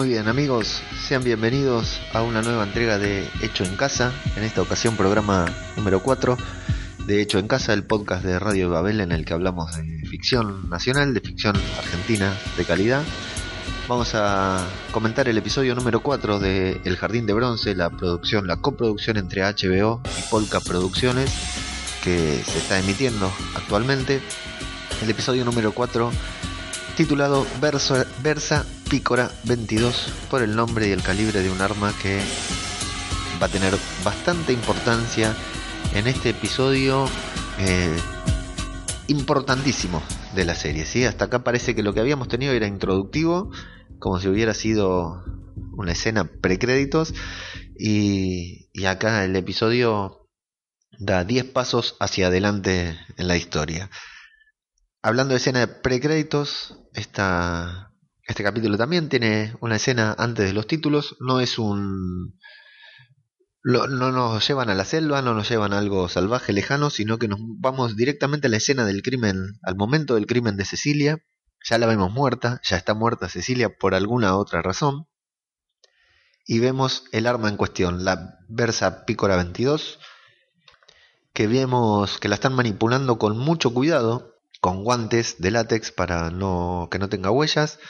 Muy bien amigos, sean bienvenidos a una nueva entrega de Hecho en Casa, en esta ocasión programa número 4 de Hecho en Casa, el podcast de Radio Babel en el que hablamos de ficción nacional, de ficción argentina de calidad. Vamos a comentar el episodio número 4 de El Jardín de Bronce, la producción, la coproducción entre HBO y Polka Producciones que se está emitiendo actualmente. El episodio número 4 titulado Verso- Versa Pícora 22 por el nombre y el calibre de un arma que va a tener bastante importancia en este episodio eh, importantísimo de la serie. ¿sí? Hasta acá parece que lo que habíamos tenido era introductivo, como si hubiera sido una escena precréditos, y, y acá el episodio da 10 pasos hacia adelante en la historia. Hablando de escena de precréditos, esta, este capítulo también tiene una escena antes de los títulos. No es un. no nos llevan a la selva, no nos llevan a algo salvaje, lejano, sino que nos vamos directamente a la escena del crimen, al momento del crimen de Cecilia. Ya la vemos muerta, ya está muerta Cecilia por alguna otra razón. Y vemos el arma en cuestión, la Versa Pícora 22, que vemos que la están manipulando con mucho cuidado, con guantes de látex para que no tenga huellas.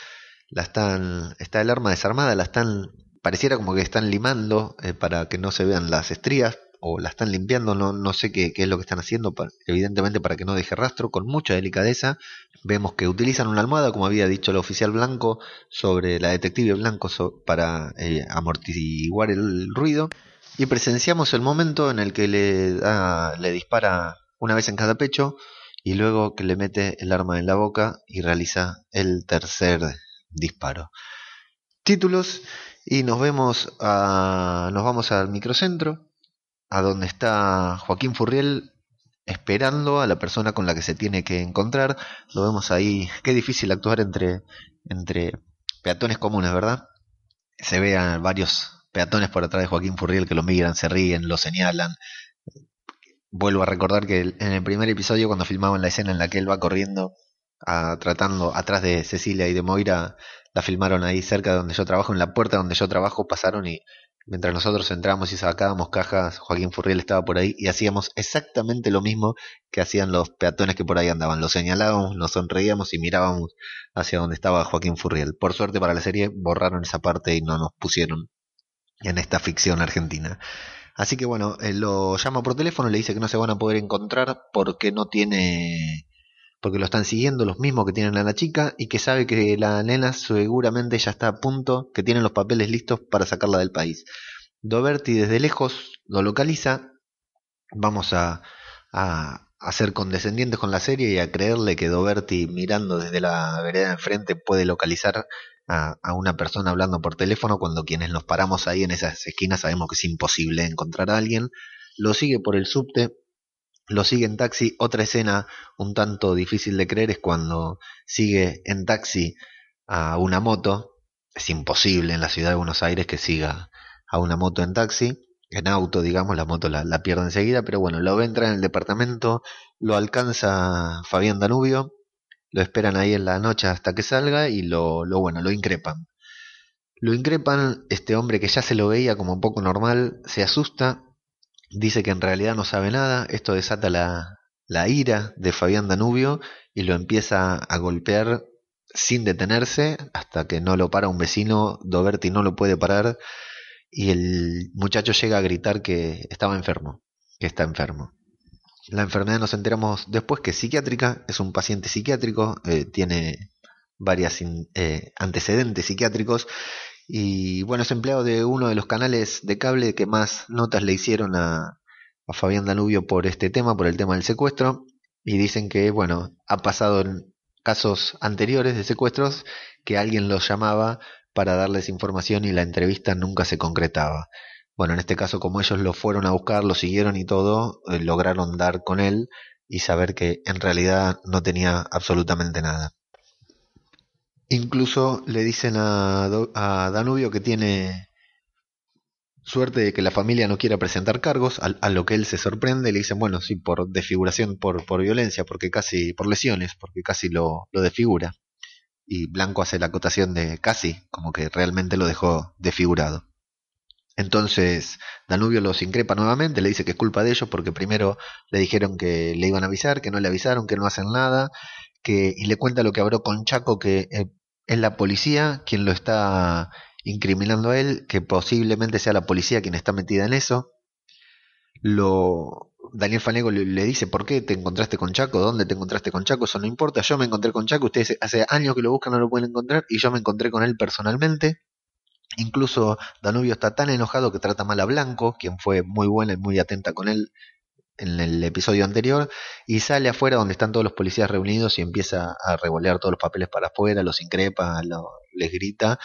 La están está el arma desarmada, la están pareciera como que están limando eh, para que no se vean las estrías o la están limpiando, no, no sé qué, qué es lo que están haciendo, evidentemente para que no deje rastro, con mucha delicadeza. Vemos que utilizan una almohada, como había dicho el oficial blanco, sobre la detective blanco para eh, amortiguar el ruido. Y presenciamos el momento en el que le, da- le dispara una vez en cada pecho y luego que le mete el arma en la boca y realiza el tercer disparo. Títulos y nos vemos a, nos vamos al microcentro a donde está Joaquín Furriel esperando a la persona con la que se tiene que encontrar. Lo vemos ahí, qué difícil actuar entre entre peatones comunes, ¿verdad? Se vean varios peatones por atrás de Joaquín Furriel que lo miran, se ríen, lo señalan, vuelvo a recordar que en el primer episodio cuando filmaban la escena en la que él va corriendo a- tratando atrás de Cecilia y de Moira la filmaron ahí cerca de donde yo trabajo en la puerta donde yo trabajo pasaron y mientras nosotros entramos y sacábamos cajas Joaquín Furriel estaba por ahí y hacíamos exactamente lo mismo que hacían los peatones que por ahí andaban. Lo señalábamos nos sonreíamos y mirábamos hacia donde estaba Joaquín Furriel. Por suerte para la serie borraron esa parte y no nos pusieron en esta ficción argentina. Así que bueno, eh, lo llama por teléfono, le dice que no se van a poder encontrar porque no tiene, porque lo están siguiendo los mismos que tienen a la chica y que sabe que la nena seguramente ya está a punto, que tienen los papeles listos para sacarla del país. Doberti desde lejos lo localiza, vamos a, a, ser condescendientes con la serie y a creerle que Doberti mirando desde la vereda de enfrente puede localizar a, a una persona hablando por teléfono cuando quienes nos paramos ahí en esas esquinas sabemos que es imposible encontrar a alguien. Lo sigue por el subte, lo sigue en taxi. Otra escena un tanto difícil de creer es cuando sigue en taxi a una moto. Es imposible en la ciudad de Buenos Aires que siga a una moto en taxi. En auto, digamos, la moto la, pierde enseguida, pero bueno, lo ve entrar en el departamento, lo alcanza Fabián Danubio, lo esperan ahí en la noche hasta que salga y lo, lo bueno, lo increpan. Lo increpan, este hombre que ya se lo veía como poco normal, se asusta, dice que en realidad no sabe nada, esto desata la, ira de Fabián Danubio y lo empieza a golpear sin detenerse hasta que no lo para un vecino, Doberti no lo puede parar y el muchacho llega a gritar que estaba enfermo, que está enfermo. La enfermedad nos enteramos después que es psiquiátrica, es un paciente psiquiátrico, eh, tiene varias eh, antecedentes psiquiátricos y bueno, es empleado de uno de los canales de cable que más notas le hicieron a, a Fabián Danubio por este tema, por el tema del secuestro y dicen que bueno, ha pasado casos anteriores de secuestros que alguien los llamaba para darles información y la entrevista nunca se concretaba. Bueno, en este caso, como ellos lo fueron a buscar, lo siguieron y todo, eh, lograron dar con él y saber que en realidad no tenía absolutamente nada. Incluso le dicen a, a Danubio que tiene suerte de que la familia no quiera presentar cargos, a, lo que él se sorprende, le dicen, bueno, sí, por desfiguración, por, por violencia, porque casi, por lesiones, porque casi lo, lo desfigura. Y Blanco hace la acotación de casi, como que realmente lo dejó desfigurado. Entonces Danubio los increpa nuevamente, le dice que es culpa de ellos porque primero le dijeron que le iban a avisar, que no le avisaron, que no hacen nada, que y le cuenta lo que habló con Chaco, que eh, es la policía quien lo está incriminando a él, que posiblemente sea la policía quien está metida en eso. Lo Daniel Fanego le, dice, ¿por qué te encontraste con Chaco? ¿Dónde te encontraste con Chaco? Eso no importa, yo me encontré con Chaco, ustedes hace años que lo buscan, no lo pueden encontrar, y yo me encontré con él personalmente. Incluso Danubio está tan enojado que trata mal a Blanco, quien fue muy buena y muy atenta con él en el episodio anterior, y sale afuera donde están todos los policías reunidos y empieza a revolear todos los papeles para afuera, los increpa, les grita,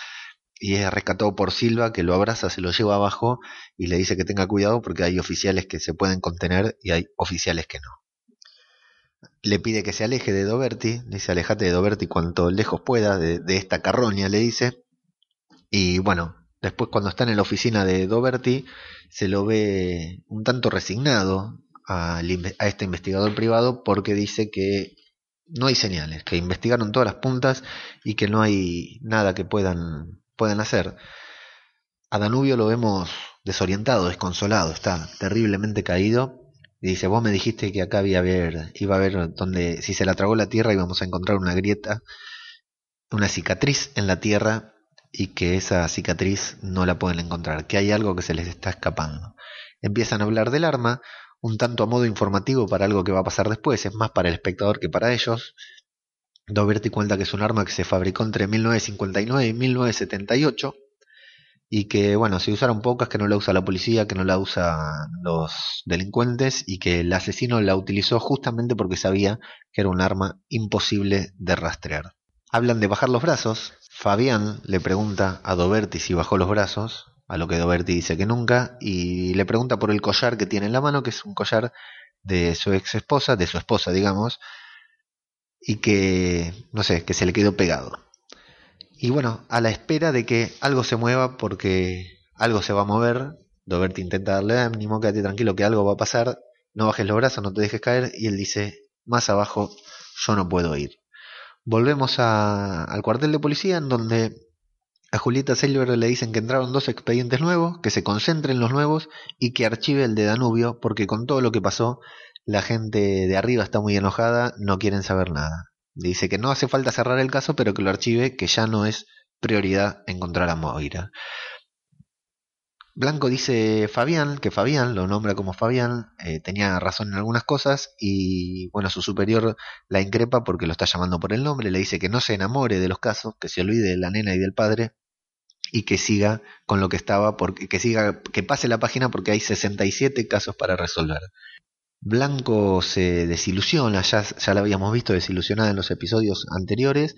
y es rescatado por Silva, que lo abraza, se lo lleva abajo y le dice que tenga cuidado porque hay oficiales que se pueden contener y hay oficiales que no. Le pide que se aleje de Doberti, dice alejate de Doberti cuanto lejos pueda de, esta carroña, le dice, y bueno, después cuando está en la oficina de Doberti, se lo ve un tanto resignado a, este investigador privado porque dice que no hay señales, que investigaron todas las puntas y que no hay nada que puedan, puedan hacer. A Danubio lo vemos desorientado, desconsolado, está terriblemente caído y dice, vos me dijiste que acá había ver, iba a haber donde si se la tragó la tierra íbamos a encontrar una grieta, una cicatriz en la tierra y que esa cicatriz no la pueden encontrar, que hay algo que se les está escapando. Empiezan a hablar del arma, un tanto a modo informativo para algo que va a pasar después, es más para el espectador que para ellos. Doberti cuenta que es un arma que se fabricó entre 1959 y 1978 y que, bueno, se usaron pocas, que no la usa la policía, que no la usan los delincuentes y que el asesino la utilizó justamente porque sabía que era un arma imposible de rastrear. Hablan de bajar los brazos, Fabián le pregunta a Doberti si bajó los brazos, a lo que Doberti dice que nunca, y le pregunta por el collar que tiene en la mano, que es un collar de su ex esposa, de su esposa, digamos, y que, no sé, que se le quedó pegado. Y bueno, a la espera de que algo se mueva, porque algo se va a mover, Doberti intenta darle ánimo, quédate tranquilo que algo va a pasar, no bajes los brazos, no te dejes caer, y él dice, más abajo, yo no puedo ir. Volvemos al cuartel de policía en donde a Julieta Silver le dicen que entraron dos expedientes nuevos, que se concentre en los nuevos y que archive el de Danubio, porque con todo lo que pasó, la gente de arriba está muy enojada, no quieren saber nada. Dice que no hace falta cerrar el caso, pero que lo archive, que ya no es prioridad encontrar a Moira. Blanco dice Fabián, que Fabián, lo nombra como Fabián, eh, tenía razón en algunas cosas y bueno, su superior la increpa porque lo está llamando por el nombre, le dice que no se enamore de los casos, que se olvide de la nena y del padre y que siga con lo que estaba, porque, que siga, que pase la página porque hay 67 casos para resolver. Blanco se desilusiona, ya, ya la habíamos visto desilusionada en los episodios anteriores,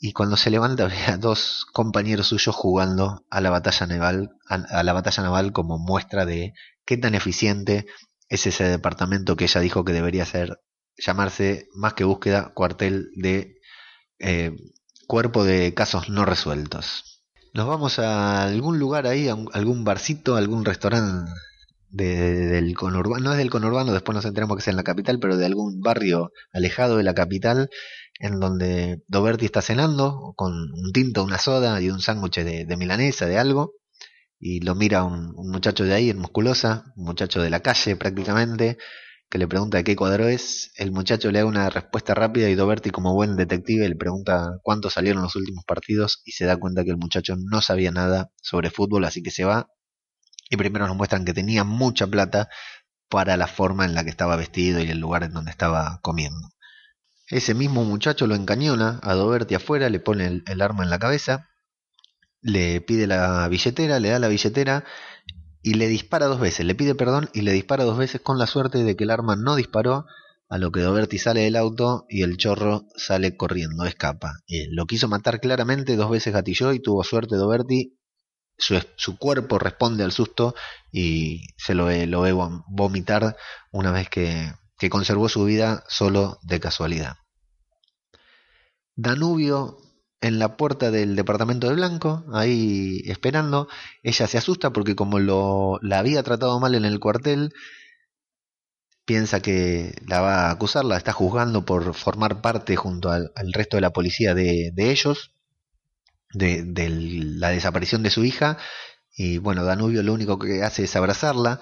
y cuando se levanta ve a dos compañeros suyos jugando a la batalla naval, a, la batalla naval como muestra de qué tan eficiente es ese departamento que ella dijo que debería ser llamarse más que búsqueda cuartel de eh, cuerpo de casos no resueltos. Nos vamos a algún lugar ahí, a algún barcito, algún restaurante del conurbano, no es del conurbano, después nos enteramos que es en la capital, pero de algún barrio alejado de la capital, en donde Doberti está cenando con un tinto, una soda y un sándwich de, milanesa, de algo, y lo mira un, muchacho de ahí, en musculosa, un muchacho de la calle prácticamente, que le pregunta qué cuadro es, el muchacho le da una respuesta rápida y Doberti como buen detective le pregunta cuántos salieron los últimos partidos y se da cuenta que el muchacho no sabía nada sobre fútbol, así que se va y primero nos muestran que tenía mucha plata para la forma en la que estaba vestido y el lugar en donde estaba comiendo. Ese mismo muchacho lo encañona a Doberti afuera, le pone el, arma en la cabeza, le pide la billetera, le da la billetera y le dispara dos veces, le pide perdón y le dispara dos veces con la suerte de que el arma no disparó a lo que Doberti sale del auto y el chorro sale corriendo, escapa. Eh, lo quiso matar claramente, dos veces gatilló y tuvo suerte Doberti. Su, su cuerpo responde al susto y se lo ve, lo ve vomitar una vez que, que conservó su vida solo de casualidad. Danubio en la puerta del departamento de Blanco, ahí esperando, ella se asusta porque como lo, la había tratado mal en el cuartel, piensa que la va a acusar, la está juzgando por formar parte junto al, resto de la policía de, de ellos, de, de, la desaparición de su hija. Y bueno, Danubio lo único que hace es abrazarla.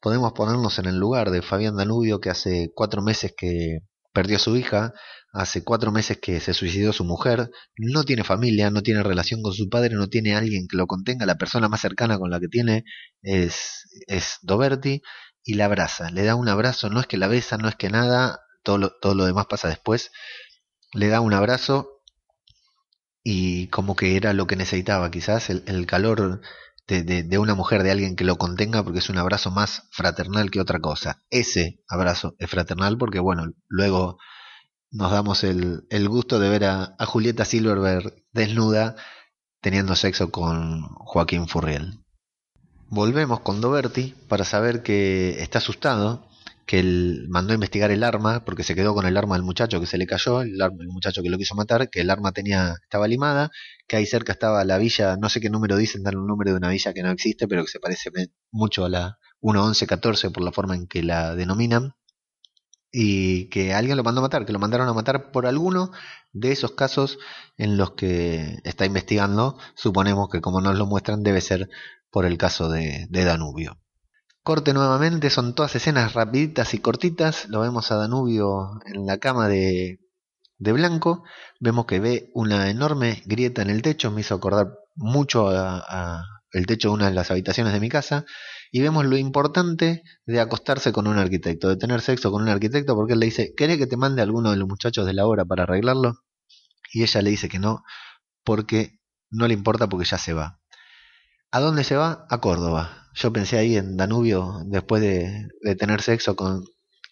Podemos ponernos en el lugar de Fabián Danubio, que hace cuatro meses que perdió a su hija, hace cuatro meses que se suicidó su mujer, no tiene familia, no tiene relación con su padre, no tiene alguien que lo contenga, la persona más cercana con la que tiene es, es Doberti, y la abraza, le da un abrazo, no es que la besa, no es que nada, todo lo, todo lo demás pasa después, le da un abrazo y como que era lo que necesitaba, quizás el, el calor de, de, una mujer, de alguien que lo contenga, porque es un abrazo más fraternal que otra cosa. Ese abrazo es fraternal porque, bueno, luego nos damos el, el gusto de ver a, a Julieta Silverberg desnuda teniendo sexo con Joaquín Furriel. Volvemos con Doberti para saber que está asustado, que él mandó a investigar el arma, porque se quedó con el arma del muchacho que se le cayó, el, arma, muchacho que lo quiso matar, que el arma tenía, estaba limada, que ahí cerca estaba la villa, no sé qué número dicen, dan un número de una villa que no existe, pero que se parece mucho a la 11114 por la forma en que la denominan, y que alguien lo mandó a matar, que lo mandaron a matar por alguno de esos casos en los que está investigando, suponemos que como nos lo muestran debe ser por el caso de, de Danubio. Corte nuevamente, son todas escenas rapiditas y cortitas. Lo vemos a Danubio en la cama de, de Blanco. Vemos que ve una enorme grieta en el techo. Me hizo acordar mucho a, a, el techo de una de las habitaciones de mi casa. Y vemos lo importante de acostarse con un arquitecto, de tener sexo con un arquitecto, porque él le dice, ¿querés que te mande alguno de los muchachos de la obra para arreglarlo? Y ella le dice que no, porque no le importa porque ya se va. ¿A dónde se va? A Córdoba. Yo pensé ahí en Danubio después de, tener sexo con,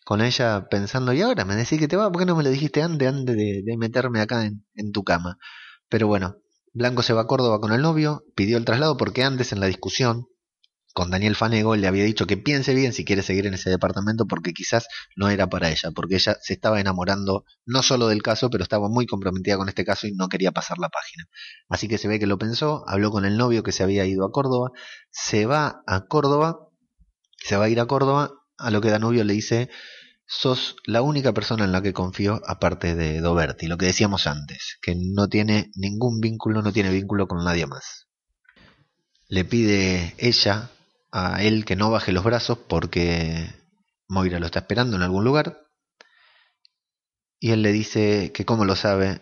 con, ella, pensando, y ahora me decís que te va, ¿por qué no me lo dijiste antes, antes de, de meterme acá en, en, tu cama? Pero bueno, Blanco se va a Córdoba con el novio, pidió el traslado porque antes en la discusión con Daniel Fanego le había dicho que piense bien si quiere seguir en ese departamento porque quizás no era para ella, porque ella se estaba enamorando no solo del caso, pero estaba muy comprometida con este caso y no quería pasar la página. Así que se ve que lo pensó, habló con el novio que se había ido a Córdoba, se va a Córdoba, se va a ir a Córdoba, a lo que Danubio le dice, sos la única persona en la que confío aparte de Doberti, lo que decíamos antes, que no tiene ningún vínculo, no tiene vínculo con nadie más. Le pide ella a él que no baje los brazos porque Moira lo está esperando en algún lugar. Y él le dice que cómo lo sabe.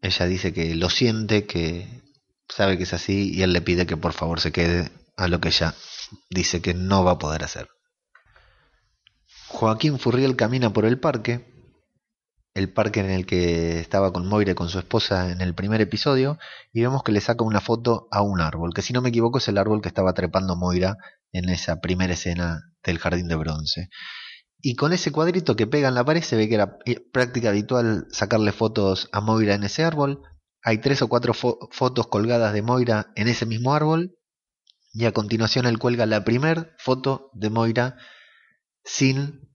Ella dice que lo siente, que sabe que es así y él le pide que por favor se quede a lo que ella dice que no va a poder hacer. Joaquín Furriel camina por el parque el parque en el que estaba con Moira y con su esposa en el primer episodio y vemos que le saca una foto a un árbol, que si no me equivoco es el árbol que estaba trepando Moira en esa primera escena del jardín de bronce. Y con ese cuadrito que pega en la pared se ve que era práctica habitual sacarle fotos a Moira en ese árbol. Hay tres o cuatro fo fotos colgadas de Moira en ese mismo árbol y a continuación él cuelga la primer foto de Moira sin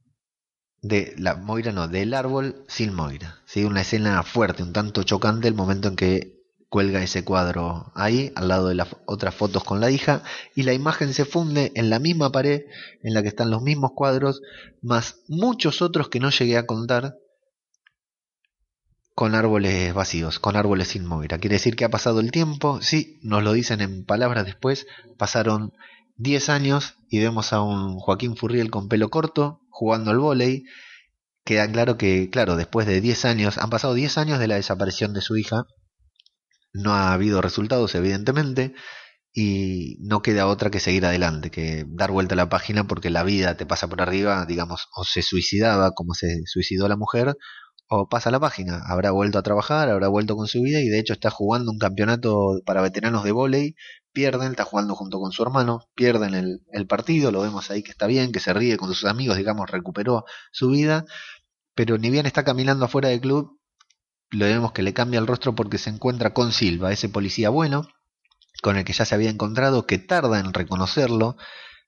de la Moira, no, del árbol sin Moira. ¿sí? Una escena fuerte, un tanto chocante el momento en que cuelga ese cuadro ahí, al lado de las otras fotos con la hija, y la imagen se funde en la misma pared en la que están los mismos cuadros, más muchos otros que no llegué a contar, con árboles vacíos, con árboles sin Moira. Quiere decir que ha pasado el tiempo, sí, nos lo dicen en palabras después, pasaron 10 años y vemos a un Joaquín Furriel con pelo corto jugando al vóley. Queda claro que, claro, después de 10 años, han pasado 10 años de la desaparición de su hija, no ha habido resultados, evidentemente, y no queda otra que seguir adelante, que dar vuelta a la página porque la vida te pasa por arriba, digamos, o se suicidaba como se suicidó la mujer, o pasa la página. Habrá vuelto a trabajar, habrá vuelto con su vida y de hecho está jugando un campeonato para veteranos de vóley. Pierden, está jugando junto con su hermano, pierden el, partido, lo vemos ahí que está bien, que se ríe con sus amigos, digamos, recuperó su vida. Pero ni bien está caminando afuera del club, lo vemos que le cambia el rostro porque se encuentra con Silva, ese policía bueno, con el que ya se había encontrado, que tarda en reconocerlo,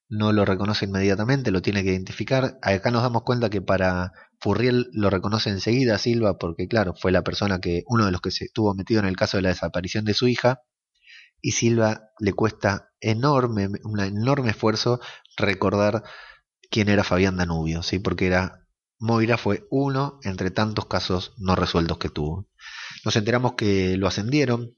no lo reconoce inmediatamente, lo tiene que identificar. Acá nos damos cuenta que para Furriel lo reconoce enseguida Silva, porque claro, fue la persona que, uno de los que se estuvo metido en el caso de la desaparición de su hija, y Silva le cuesta enorme, un enorme esfuerzo recordar quién era Fabián Danubio, ¿sí? porque era Moira fue uno entre tantos casos no resueltos que tuvo. Nos enteramos que lo ascendieron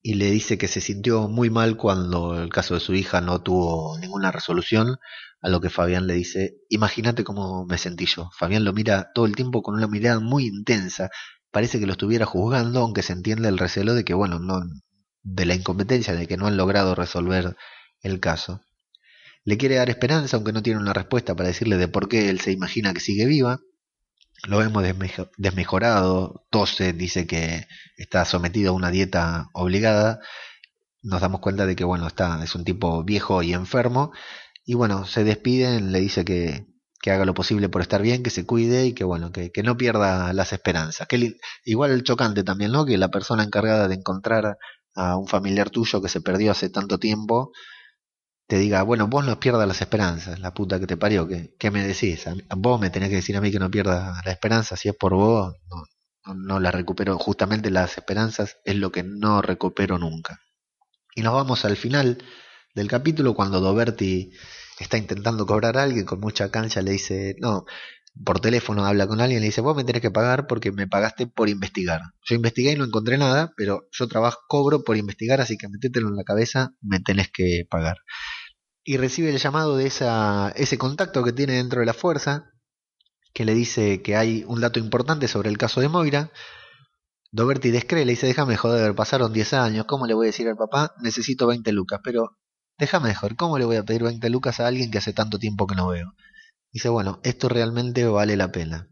y le dice que se sintió muy mal cuando el caso de su hija no tuvo ninguna resolución, a lo que Fabián le dice, imagínate cómo me sentí yo. Fabián lo mira todo el tiempo con una mirada muy intensa, parece que lo estuviera juzgando, aunque se entiende el recelo de que, bueno, no, de la incompetencia, de que no han logrado resolver el caso. Le quiere dar esperanza, aunque no tiene una respuesta para decirle de por qué él se imagina que sigue viva. Lo vemos desmejorado, tose, dice que está sometido a una dieta obligada. Nos damos cuenta de que bueno, está, es un tipo viejo y enfermo. Y bueno, se despiden, le dice que, que haga lo posible por estar bien, que se cuide y que bueno, que, que no pierda las esperanzas. Que igual el chocante también, ¿no? Que la persona encargada de encontrar a un familiar tuyo que se perdió hace tanto tiempo, te diga, bueno, vos no pierdas las esperanzas, la puta que te parió, ¿qué, qué me decís? vos me tenés que decir a mí que no pierdas la esperanza, si es por vos, no, no, la recupero. Justamente las esperanzas es lo que no recupero nunca. Y nos vamos al final del capítulo cuando Doberti está intentando cobrar a alguien con mucha cancha, le dice, no, por teléfono habla con alguien y le dice, vos me tenés que pagar porque me pagaste por investigar. Yo investigué y no encontré nada, pero yo trabajo, cobro por investigar, así que metételo en la cabeza, me tenés que pagar y recibe el llamado de esa, ese contacto que tiene dentro de la fuerza, que le dice que hay un dato importante sobre el caso de Moira. Doberti descree, le dice, déjame joder, pasaron 10 años, ¿cómo le voy a decir al papá? Necesito 20 lucas, pero déjame mejor, ¿cómo le voy a pedir 20 lucas a alguien que hace tanto tiempo que no veo? Dice, bueno, esto realmente vale la pena.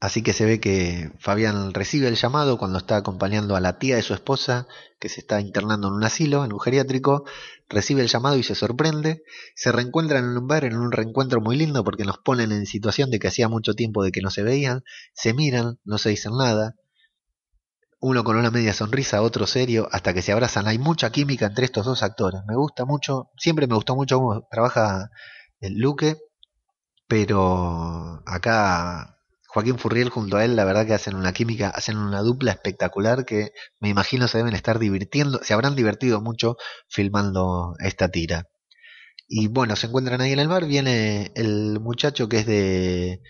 Así que se ve que Fabián recibe el llamado cuando está acompañando a la tía de su esposa, que se está internando en un asilo, en un geriátrico, recibe el llamado y se sorprende, se reencuentran en un bar, en un reencuentro muy lindo porque nos ponen en situación de que hacía mucho tiempo de que no se veían, se miran, no se dicen nada, uno con una media sonrisa, otro serio, hasta que se abrazan. Hay mucha química entre estos dos actores. Me gusta mucho, siempre me gustó mucho cómo trabaja el Luque, pero acá Joaquín Furriel junto a él, la verdad que hacen una química, hacen una dupla espectacular que me imagino se deben estar divirtiendo, se habrán divertido mucho filmando esta tira. Y bueno, se encuentran ahí en el bar, viene el muchacho que es de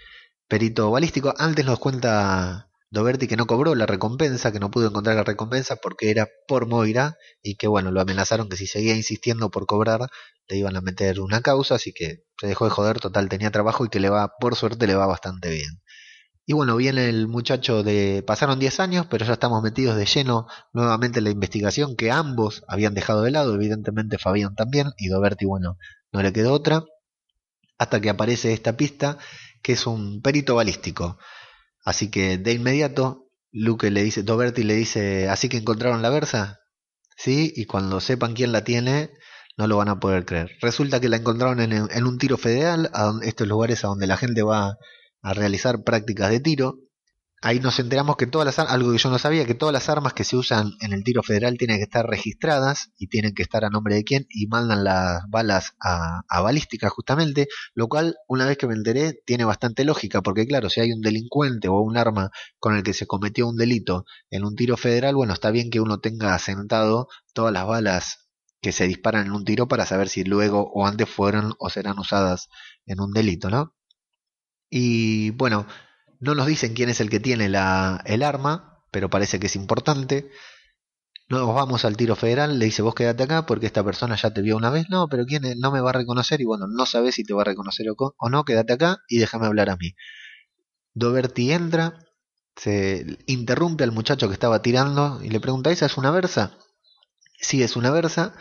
perito balístico, antes nos cuenta Doberti que no cobró la recompensa, que no pudo encontrar la recompensa porque era por Moira y que bueno, lo amenazaron que si seguía insistiendo por cobrar le iban a meter una causa, así que se dejó de joder, total tenía trabajo y que le va, por suerte le va bastante bien. Y bueno, viene el muchacho de... Pasaron 10 años, pero ya estamos metidos de lleno nuevamente en la investigación que ambos habían dejado de lado, evidentemente Fabián también, y Doberti, bueno, no le quedó otra, hasta que aparece esta pista, que es un perito balístico. Así que de inmediato, Luke le dice, Doberti le dice, así que encontraron la versa, ¿sí? Y cuando sepan quién la tiene, no lo van a poder creer. Resulta que la encontraron en, un tiro federal, a estos lugares a donde la gente va a realizar prácticas de tiro. Ahí nos enteramos que todas las algo que yo no sabía, que todas las armas que se usan en el tiro federal tienen que estar registradas y tienen que estar a nombre de quién y mandan las balas a, a balística justamente, lo cual una vez que me enteré tiene bastante lógica, porque claro, si hay un delincuente o un arma con el que se cometió un delito en un tiro federal, bueno, está bien que uno tenga asentado todas las balas que se disparan en un tiro para saber si luego o antes fueron o serán usadas en un delito, ¿no? Y bueno, no nos dicen quién es el que tiene la, el arma, pero parece que es importante. Nos vamos al tiro federal, le dice vos quédate acá porque esta persona ya te vio una vez. No, pero quién no me va a reconocer y bueno, no sabes si te va a reconocer o, o no, quédate acá y déjame hablar a mí. Doberti entra, se interrumpe al muchacho que estaba tirando y le pregunta, ¿esa es una versa? Sí, es una versa,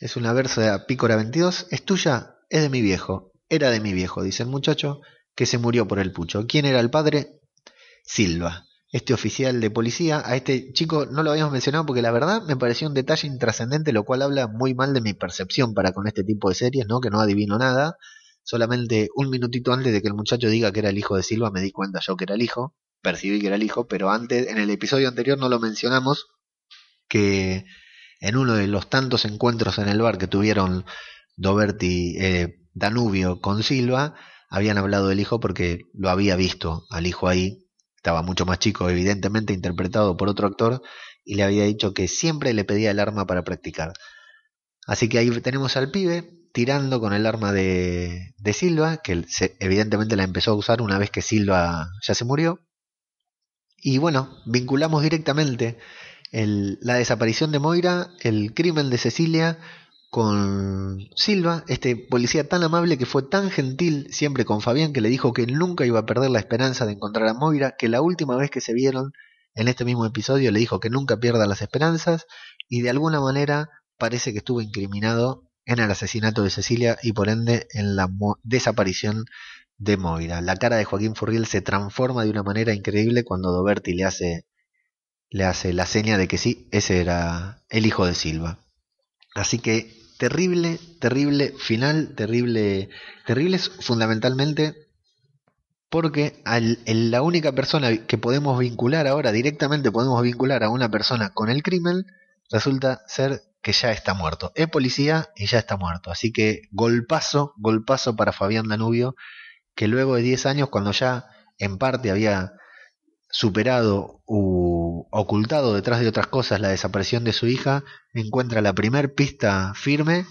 es una versa de Pícora 22, ¿es tuya? Es de mi viejo, era de mi viejo, dice el muchacho, que se murió por el pucho. ¿Quién era el padre? Silva, este oficial de policía. A este chico no lo habíamos mencionado porque la verdad me pareció un detalle intrascendente, lo cual habla muy mal de mi percepción para con este tipo de series, ¿no? Que no adivino nada. Solamente un minutito antes de que el muchacho diga que era el hijo de Silva, me di cuenta yo que era el hijo, percibí que era el hijo, pero antes, en el episodio anterior no lo mencionamos, que en uno de los tantos encuentros en el bar que tuvieron Doberti, eh, Danubio con Silva, habían hablado del hijo porque lo había visto al hijo ahí, estaba mucho más chico, evidentemente interpretado por otro actor, y le había dicho que siempre le pedía el arma para practicar. Así que ahí tenemos al pibe tirando con el arma de, de Silva, que evidentemente la empezó a usar una vez que Silva ya se murió. Y bueno, vinculamos directamente la desaparición de Moira, el crimen de Cecilia con Silva, este policía tan amable que fue tan gentil siempre con Fabián que le dijo que nunca iba a perder la esperanza de encontrar a Moira, que la última vez que se vieron en este mismo episodio le dijo que nunca pierda las esperanzas y de alguna manera parece que estuvo incriminado en el asesinato de Cecilia y por ende en la desaparición de Moira. La cara de Joaquín Furriel se transforma de una manera increíble cuando Doberti le hace le hace la seña de que sí, ese era el hijo de Silva. Así que terrible, terrible final, terrible, terrible fundamentalmente porque al, la única persona que podemos vincular ahora, directamente podemos vincular a una persona con el crimen, resulta ser que ya está muerto. Es policía y ya está muerto. Así que golpazo, golpazo para Fabián Danubio, que luego de 10 años, cuando ya en parte había superado u ocultado detrás de otras cosas la desaparición de su hija, encuentra la primer pista firme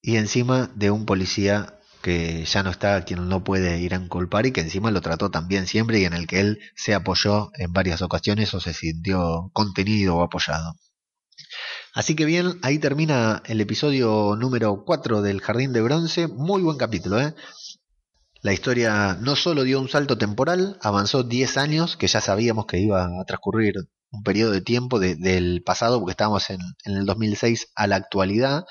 y encima de un policía que ya no está, quien no puede ir a inculpar y que encima lo trató también siempre y en el que él se apoyó en varias ocasiones o se sintió contenido o apoyado. Así que bien, ahí termina el episodio número 4 del Jardín de Bronce. Muy buen capítulo, ¿eh? La historia no solo dio un salto temporal, avanzó 10 años, que ya sabíamos que iba a transcurrir un periodo de tiempo del pasado, porque estábamos en, en, el 2006 a la actualidad,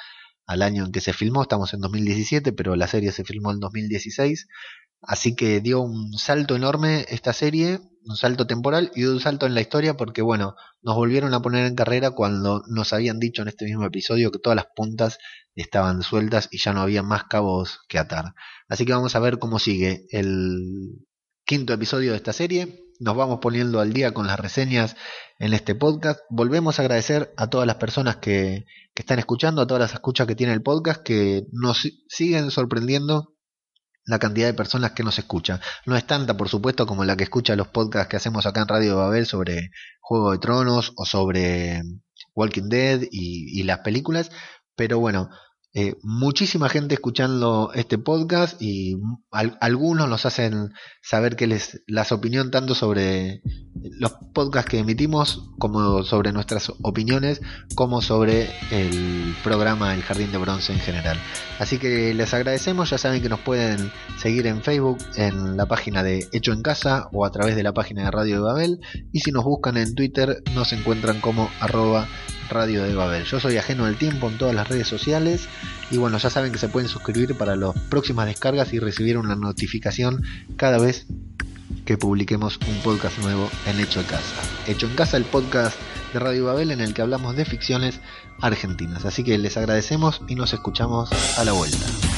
al año en que se filmó, estamos en 2017, pero la serie se filmó en 2016, así que dio un salto enorme esta serie, un salto temporal y un salto en la historia porque bueno, nos volvieron a poner en carrera cuando nos habían dicho en este mismo episodio que todas las puntas estaban sueltas y ya no había más cabos que atar. Así que vamos a ver cómo sigue el quinto episodio de esta serie. Nos vamos poniendo al día con las reseñas en este podcast. Volvemos a agradecer a todas las personas que, que están escuchando, a todas las escuchas que tiene el podcast, que nos siguen sorprendiendo la cantidad de personas que nos escuchan. No es tanta, por supuesto, como la que escucha los podcasts que hacemos acá en Radio Babel sobre Juego de Tronos o sobre Walking Dead y, y las películas, pero bueno, eh, muchísima gente escuchando este podcast y algunos nos hacen saber que les las opinión tanto sobre los podcasts que emitimos como sobre nuestras opiniones como sobre el programa El Jardín de Bronce en general. Así que les agradecemos, ya saben que nos pueden seguir en Facebook en la página de Hecho en Casa o a través de la página de Radio de Babel y si nos buscan en Twitter nos encuentran como arroba Radio de Babel. Yo soy ajeno al tiempo en todas las redes sociales y bueno, ya saben que se pueden suscribir para las próximas descargas y recibir una notificación cada vez que publiquemos un podcast nuevo en Hecho en Casa. Hecho en Casa, el podcast de Radio Babel en el que hablamos de ficciones argentinas. Así que les agradecemos y nos escuchamos a la vuelta.